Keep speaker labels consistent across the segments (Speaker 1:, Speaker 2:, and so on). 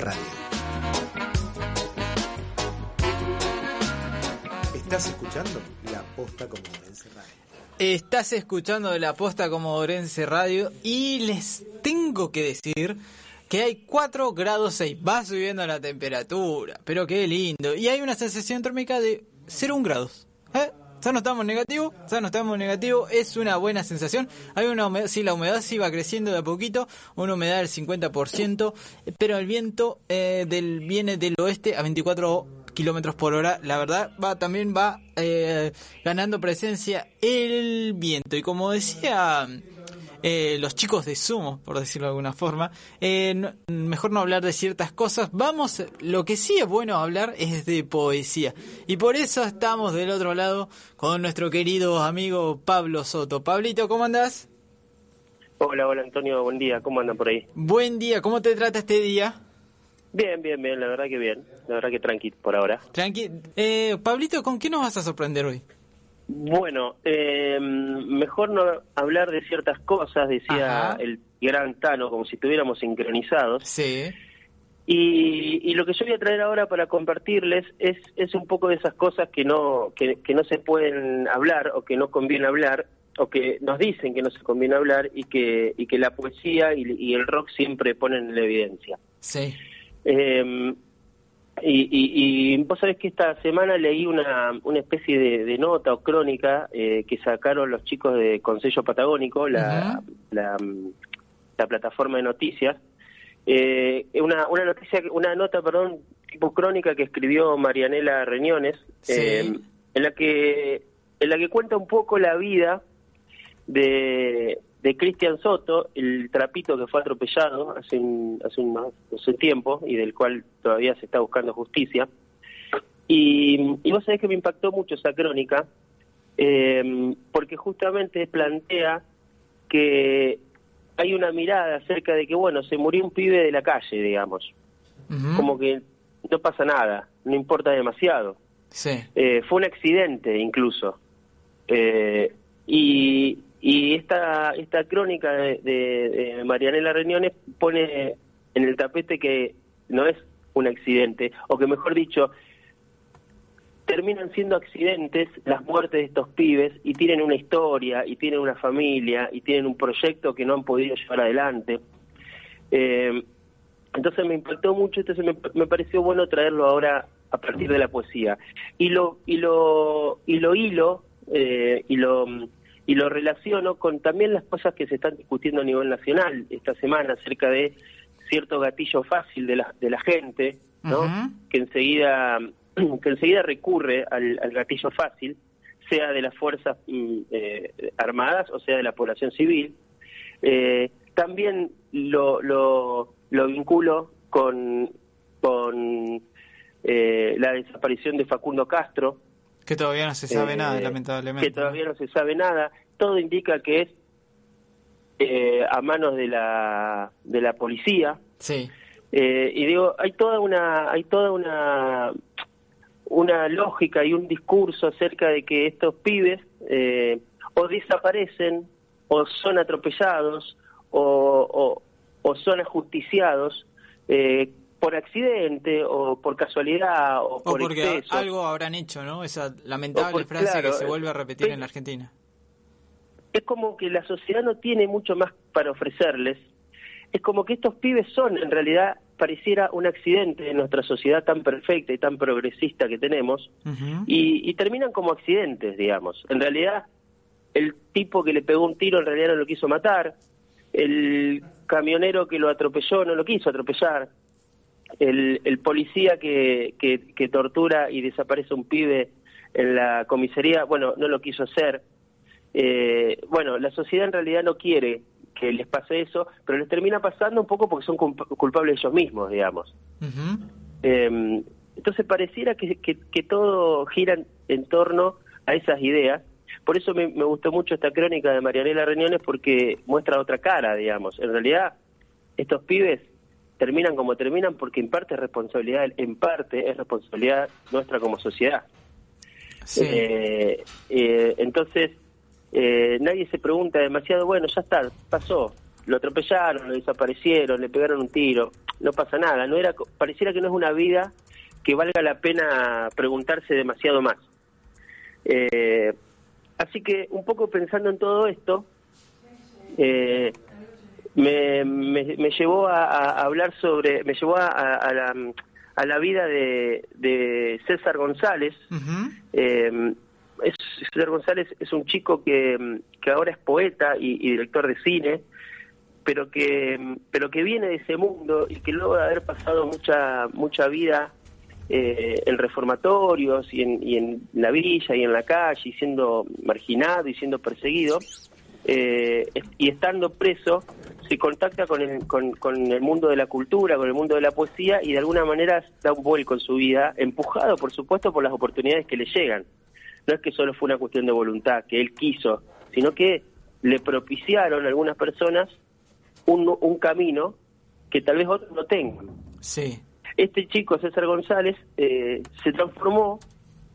Speaker 1: Radio. ¿Estás escuchando La Posta Comodorense Radio?
Speaker 2: Estás escuchando La Posta Comodorense Radio y les tengo que decir que hay 4 grados 6. Va subiendo la temperatura, pero qué lindo. Y hay una sensación térmica de 0,1 grados. ¿Eh? Ya no estamos negativos, ya no estamos negativos, es una buena sensación. Hay una humedad, sí, la humedad sí va creciendo de a poquito, una humedad del 50%, pero el viento eh, del viene del oeste a 24 kilómetros por hora. La verdad, va también va eh, ganando presencia el viento. Y como decía eh, los chicos de Sumo, por decirlo de alguna forma, eh, mejor no hablar de ciertas cosas. Vamos, lo que sí es bueno hablar es de poesía. Y por eso estamos del otro lado con nuestro querido amigo Pablo Soto. Pablito, ¿cómo andás?
Speaker 3: Hola, hola Antonio, buen día, ¿cómo andan por ahí?
Speaker 2: Buen día, ¿cómo te trata este día?
Speaker 3: Bien, bien, bien, la verdad que bien, la verdad que tranquilo por ahora.
Speaker 2: Tranqui eh, Pablito, ¿con qué nos vas a sorprender hoy?
Speaker 3: Bueno, eh, mejor no hablar de ciertas cosas, decía
Speaker 2: Ajá.
Speaker 3: el gran Tano, como si estuviéramos sincronizados.
Speaker 2: Sí.
Speaker 3: Y, y lo que yo voy a traer ahora para compartirles es, es un poco de esas cosas que no, que, que no se pueden hablar o que no conviene hablar o que nos dicen que no se conviene hablar y que, y que la poesía y, y el rock siempre ponen en evidencia.
Speaker 2: Sí.
Speaker 3: Eh, y, y, y vos sabés que esta semana leí una, una especie de, de nota o crónica eh, que sacaron los chicos de Consejo Patagónico, la, la, mm, la plataforma de noticias. Eh, una, una noticia, una nota, perdón, tipo crónica que escribió Marianela Reñones,
Speaker 2: Sí.
Speaker 3: eh, en la que en la que cuenta un poco la vida de, de Cristian Soto, el trapito que fue atropellado hace un, hace un, hace un tiempo y del cual todavía se está buscando justicia. Y, y vos sabés que me impactó mucho esa crónica, eh, porque justamente plantea que hay una mirada acerca de que, bueno, se murió un pibe de la calle, digamos, como que no pasa nada, no importa demasiado.
Speaker 2: Sí.
Speaker 3: Eh, fue un accidente incluso. Eh, y, y esta, esta crónica de, de, Marianela Reñones pone en el tapete que no es un accidente, o que mejor dicho, terminan siendo accidentes las muertes de estos pibes y tienen una historia, y tienen una familia, y tienen un proyecto que no han podido llevar adelante. Eh, entonces me impactó mucho, entonces me, me pareció bueno traerlo ahora a partir de la poesía. Y lo, y lo, y lo hilo, eh, y lo y lo relaciono con también las cosas que se están discutiendo a nivel nacional esta semana acerca de cierto gatillo fácil de la, de la gente, que enseguida que enseguida recurre al, al gatillo fácil, sea de las fuerzas mm, eh, armadas o sea de la población civil. Eh, también lo, lo, lo vinculo con, con eh, la desaparición de Facundo Castro,
Speaker 2: Que todavía no se sabe
Speaker 3: eh,
Speaker 2: nada, lamentablemente.
Speaker 3: que todavía no se sabe nada. Todo indica que es eh, a manos de la, de la policía.
Speaker 2: Sí.
Speaker 3: Eh, y digo, hay toda una, hay toda una, una lógica y un discurso acerca de que estos pibes eh, o desaparecen o son atropellados o, o, o son ajusticiados eh, por accidente o por casualidad o,
Speaker 2: O
Speaker 3: por
Speaker 2: porque
Speaker 3: exceso.
Speaker 2: algo habrán hecho, ¿no? Esa lamentable
Speaker 3: por-
Speaker 2: frase
Speaker 3: claro,
Speaker 2: que se vuelve a
Speaker 3: eh,
Speaker 2: repetir
Speaker 3: pe-
Speaker 2: en la Argentina.
Speaker 3: es como que la sociedad no tiene mucho más para ofrecerles. Es como que estos pibes son, en realidad, pareciera un accidente de nuestra sociedad tan perfecta y tan progresista que tenemos, y, y terminan como accidentes, digamos. En realidad, el tipo que le pegó un tiro en realidad no lo quiso matar, el camionero que lo atropelló no lo quiso atropellar, el, el policía que, que, que tortura y desaparece un pibe en la comisaría, bueno, no lo quiso hacer. Eh, bueno, la sociedad en realidad no quiere que les pase eso, pero les termina pasando un poco porque son culp- culpables ellos mismos, digamos. Eh, entonces pareciera que, que, que todo gira en, en torno a esas ideas. Por eso me, me gustó mucho esta crónica de Marianela Reñones porque muestra otra cara, digamos. En realidad, estos pibes terminan como terminan porque en parte es responsabilidad, en parte es responsabilidad nuestra como sociedad.
Speaker 2: Sí.
Speaker 3: Eh, eh, entonces, eh, nadie se pregunta demasiado, bueno, ya está, pasó. lo atropellaron, lo desaparecieron, le pegaron un tiro, no pasa nada, no era pareciera que no es una vida que valga la pena preguntarse demasiado más. Eh, así que un poco pensando en todo esto, eh, me, me, llevó a, hablar sobre, me llevó a, a, la, a la vida de, de César González. eh, es, César González es un chico que, que ahora es poeta y, y, director de cine, pero que, pero que viene de ese mundo y que luego de haber pasado mucha, mucha vida eh, en reformatorios y en, y en la villa y en la calle, y siendo marginado y siendo perseguido, eh, y estando preso, se contacta con el, con, con el mundo de la cultura, con el mundo de la poesía y de alguna manera da un vuelco en su vida, empujado por supuesto por las oportunidades que le llegan. No es que solo fue una cuestión de voluntad, que él quiso, sino que le propiciaron a algunas personas un, un camino que tal vez otros no tengan.
Speaker 2: Sí.
Speaker 3: Este chico, César González, eh, se transformó,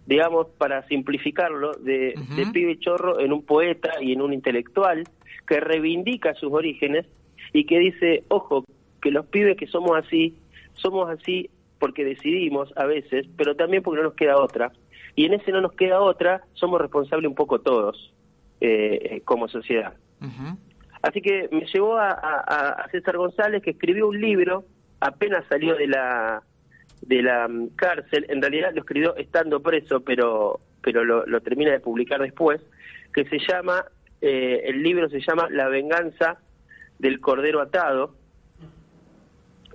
Speaker 3: digamos, para simplificarlo, de, uh -huh. de pibe chorro en un poeta y en un intelectual que reivindica sus orígenes y que dice, ojo, que los pibes que somos así, somos así porque decidimos a veces, pero también porque no nos queda otra. Y en ese no nos queda otra, somos responsables un poco todos eh, como sociedad. Uh -huh. Así que me llevó a, a, a, César González, que escribió un libro, apenas salió de la de la um, cárcel, en realidad lo escribió estando preso, pero pero lo, lo termina de publicar después, que se llama, eh, el libro se llama La venganza del Cordero Atado,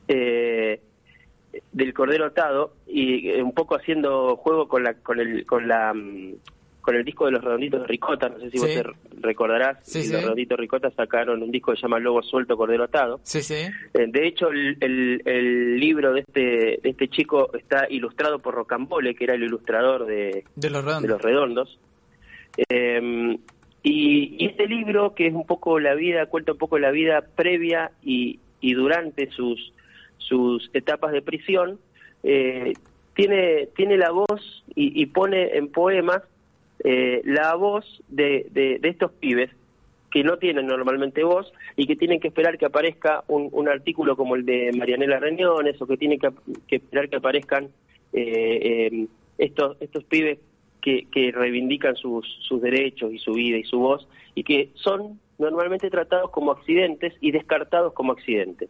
Speaker 3: eh, del Cordero Atado, y eh, un poco haciendo juego con la con el con la um, con el disco de los Redonditos de Ricota, no sé si sí. vos te recordarás,
Speaker 2: sí,
Speaker 3: los. Redonditos de Ricota sacaron un disco que se llama Lobo Suelto, Cordero Atado.
Speaker 2: Sí, sí.
Speaker 3: Eh, de hecho, el, el, el, libro de este, de este chico está ilustrado por Rocambole, que era el ilustrador de,
Speaker 2: de los redondos.
Speaker 3: De los redondos. Eh, y, y, este libro, que es un poco la vida, cuenta un poco la vida previa y, y durante sus, sus etapas de prisión, eh, tiene, tiene la voz y, y pone en poemas eh, la voz de, de, estos pibes que no tienen normalmente voz y que tienen que esperar que aparezca un, un artículo como el de Marianela Reñones o que tienen que, que esperar que aparezcan eh, eh, estos, estos pibes que, que reivindican sus, sus derechos y su vida y su voz y que son normalmente tratados como accidentes y descartados como accidentes.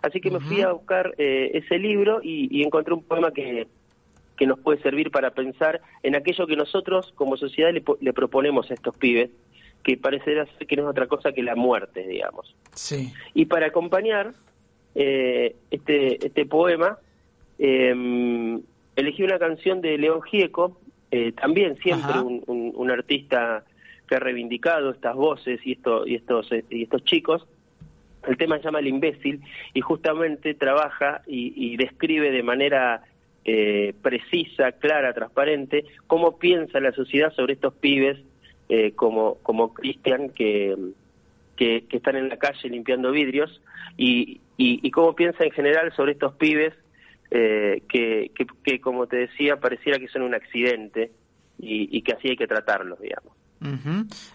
Speaker 3: Así que uh -huh. me fui a buscar eh, ese libro y, y encontré un poema que, que nos puede servir para pensar en aquello que nosotros como sociedad le, le proponemos a estos pibes, que parecerá ser que no es otra cosa que la muerte, digamos.
Speaker 2: Sí.
Speaker 3: Y para acompañar eh, este, este poema, eh, elegí una canción de León Gieco, eh, también siempre un, un, un, artista que ha reivindicado estas voces y, esto, y, estos, y estos chicos. El tema se llama El imbécil y justamente trabaja y, y describe de manera eh, precisa, clara, transparente, cómo piensa la sociedad sobre estos pibes eh, como, como Cristian que, que, que, están en la calle limpiando vidrios y, y, y, cómo piensa en general sobre estos pibes eh, que, que, que, como te decía, pareciera que son un accidente y, que así hay que tratarlos, digamos.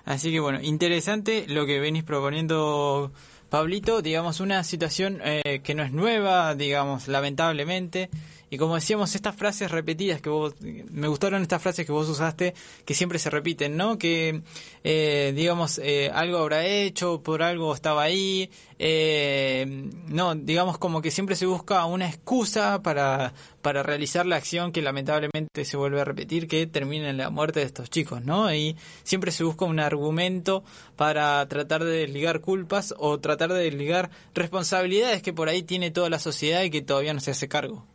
Speaker 2: Así que bueno, interesante lo que venís proponiendo, Pablito, digamos, una situación eh, que no es nueva, digamos, lamentablemente, y como decíamos, estas frases repetidas que vos, me gustaron estas frases que vos usaste, que siempre se repiten, ¿no? Que, eh, digamos, eh, algo habrá hecho, por algo estaba ahí, eh, no, digamos como que siempre se busca una excusa para, para realizar la acción que lamentablemente se vuelve a repetir, que termina en la muerte de estos chicos, ¿no? Y siempre se busca un argumento para tratar de desligar culpas o tratar de desligar responsabilidades que por ahí tiene toda la sociedad y que todavía no se hace cargo.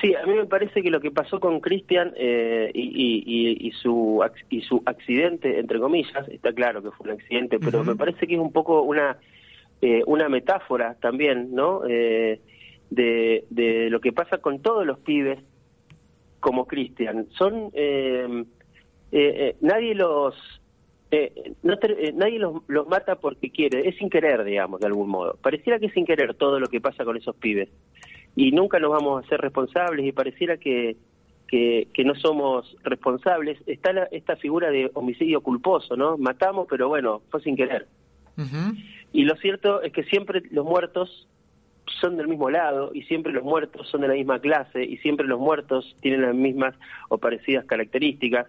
Speaker 3: Sí, a mí me parece que lo que pasó con Cristian eh, y, y, y, su y su accidente, entre comillas, está claro que fue un accidente, pero uh -huh. me parece que es un poco una eh, una metáfora también, ¿no? Eh, de, de lo que pasa con todos los pibes como Cristian. Son nadie los no nadie los, los mata porque quiere, es sin querer, digamos, de algún modo. Pareciera que es sin querer todo lo que pasa con esos pibes y nunca nos vamos a ser responsables y pareciera que, que, que no somos responsables. Está la, esta figura de homicidio culposo, ¿no? Matamos, pero bueno, fue sin querer.
Speaker 2: Uh -huh.
Speaker 3: y lo cierto es que siempre los muertos son del mismo lado y siempre los muertos son de la misma clase y siempre los muertos tienen las mismas o parecidas características.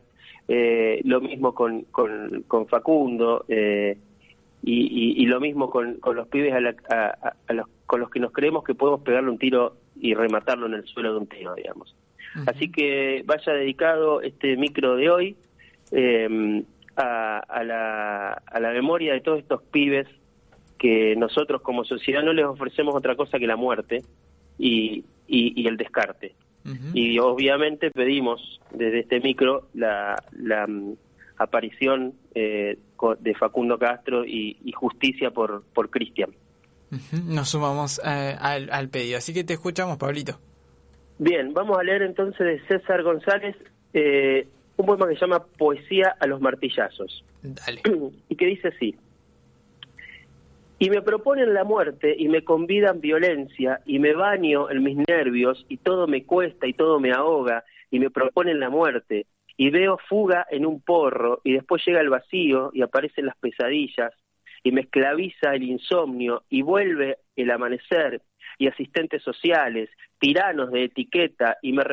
Speaker 3: Eh, lo mismo con, con, con Facundo eh, y, y, lo mismo con, con los pibes a los, con los que nos creemos que podemos pegarle un tiro y rematarlo en el suelo de un tiro, digamos. Así que vaya dedicado este micro de hoy eh, a, a, la, a la memoria de todos estos pibes que nosotros como sociedad no les ofrecemos otra cosa que la muerte y, y, el descarte. Y obviamente pedimos desde este micro la, la mm, aparición eh, de Facundo Castro y, justicia por, por Cristian.
Speaker 2: Nos sumamos eh, al, al pedido, así que te escuchamos, Pablito.
Speaker 3: Bien, vamos a leer entonces de César González eh, un poema que se llama Poesía a los martillazos.
Speaker 2: Dale.
Speaker 3: Y que dice así. Y me proponen la muerte y me convidan violencia y me baño en mis nervios y todo me cuesta y todo me ahoga y me proponen la muerte y veo fuga en un porro y después llega el vacío y aparecen las pesadillas y me esclaviza el insomnio y vuelve el amanecer y asistentes sociales, tiranos de etiqueta y me,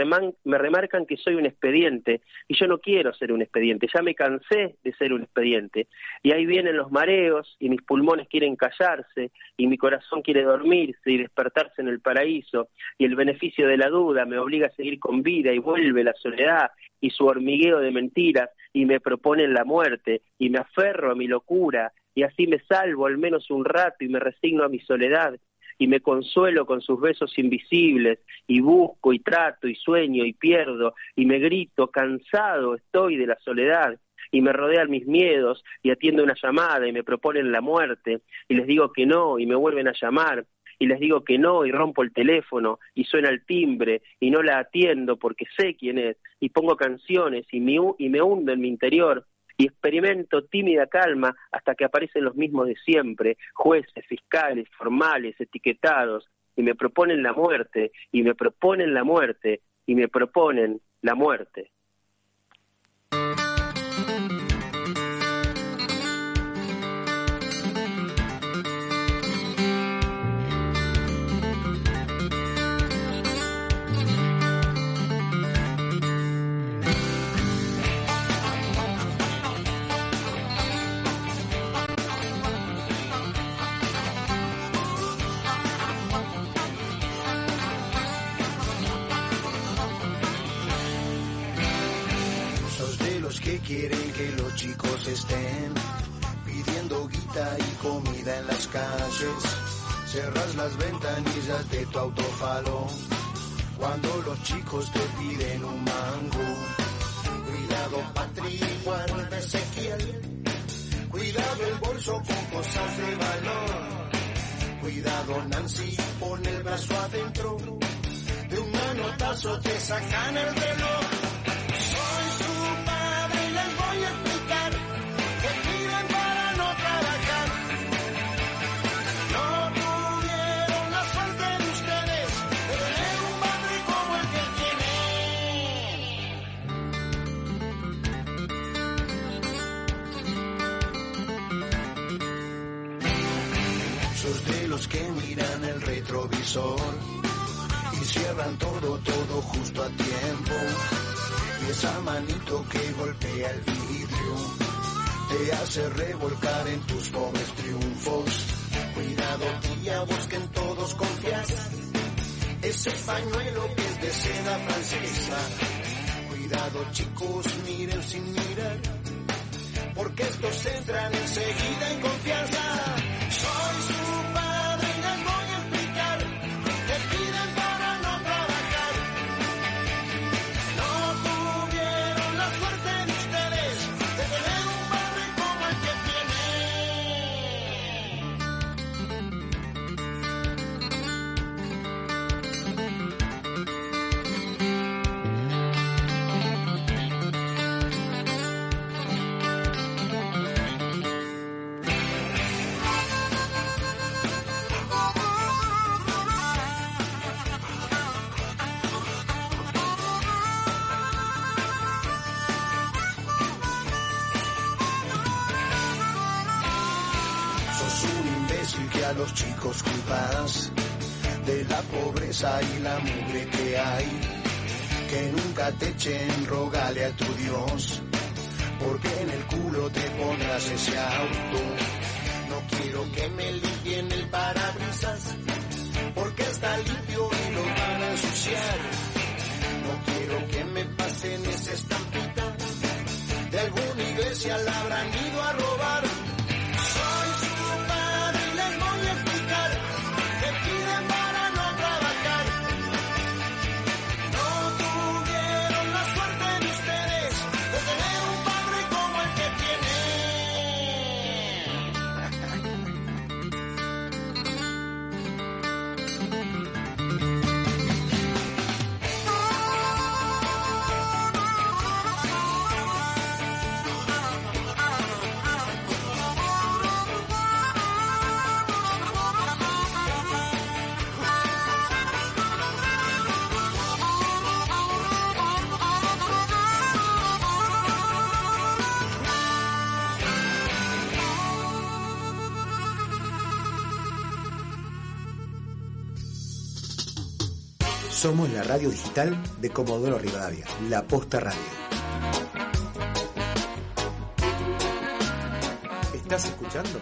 Speaker 3: me remarcan que soy un expediente y yo no quiero ser un expediente, ya me cansé de ser un expediente. Y ahí vienen los mareos y mis pulmones quieren callarse y mi corazón quiere dormirse y despertarse en el paraíso y el beneficio de la duda me obliga a seguir con vida y vuelve la soledad y su hormigueo de mentiras y me proponen la muerte y me aferro a mi locura y así me salvo al menos un rato y me resigno a mi soledad y me consuelo con sus besos invisibles y busco y trato y sueño y pierdo y me grito cansado estoy de la soledad y me rodean mis miedos y atiendo una llamada y me proponen la muerte y les digo que no y me vuelven a llamar y les digo que no y rompo el teléfono y suena el timbre y no la atiendo porque sé quién es y pongo canciones y me, y me hundo en mi interior y experimento tímida calma hasta que aparecen los mismos de siempre, jueces, fiscales, formales, etiquetados, y me proponen la muerte, y me proponen la muerte, y me proponen la muerte.
Speaker 4: Quieren que los chicos estén pidiendo guita y comida en las calles. Cerras las ventanillas de tu autofalo cuando los chicos te piden un mango. Cuidado Patrick, guarda Ezequiel. Cuidado el bolso con cosas de valor. Cuidado Nancy, pon el brazo adentro. De un manotazo te sacan el reloj. Y cierran todo, todo justo a tiempo. Y esa manito que golpea el vidrio te hace revolcar en tus pobres triunfos. Cuidado, tía, busquen todos confías. Ese pañuelo que es de seda francesa. Cuidado, chicos, miren sin mirar. Porque estos entran enseguida en confianza. A los chicos culpas de la pobreza y la mugre que hay. Que nunca te echen, rogale a tu Dios, porque en el culo te pondrás ese auto. No quiero que me limpien el parabrisas, porque está limpio y lo van a ensuciar. No quiero que me pasen esa estampita, de alguna iglesia la habrán ido a robar.
Speaker 1: Somos la radio digital de Comodoro Rivadavia, La Posta Radio. ¿Estás escuchando?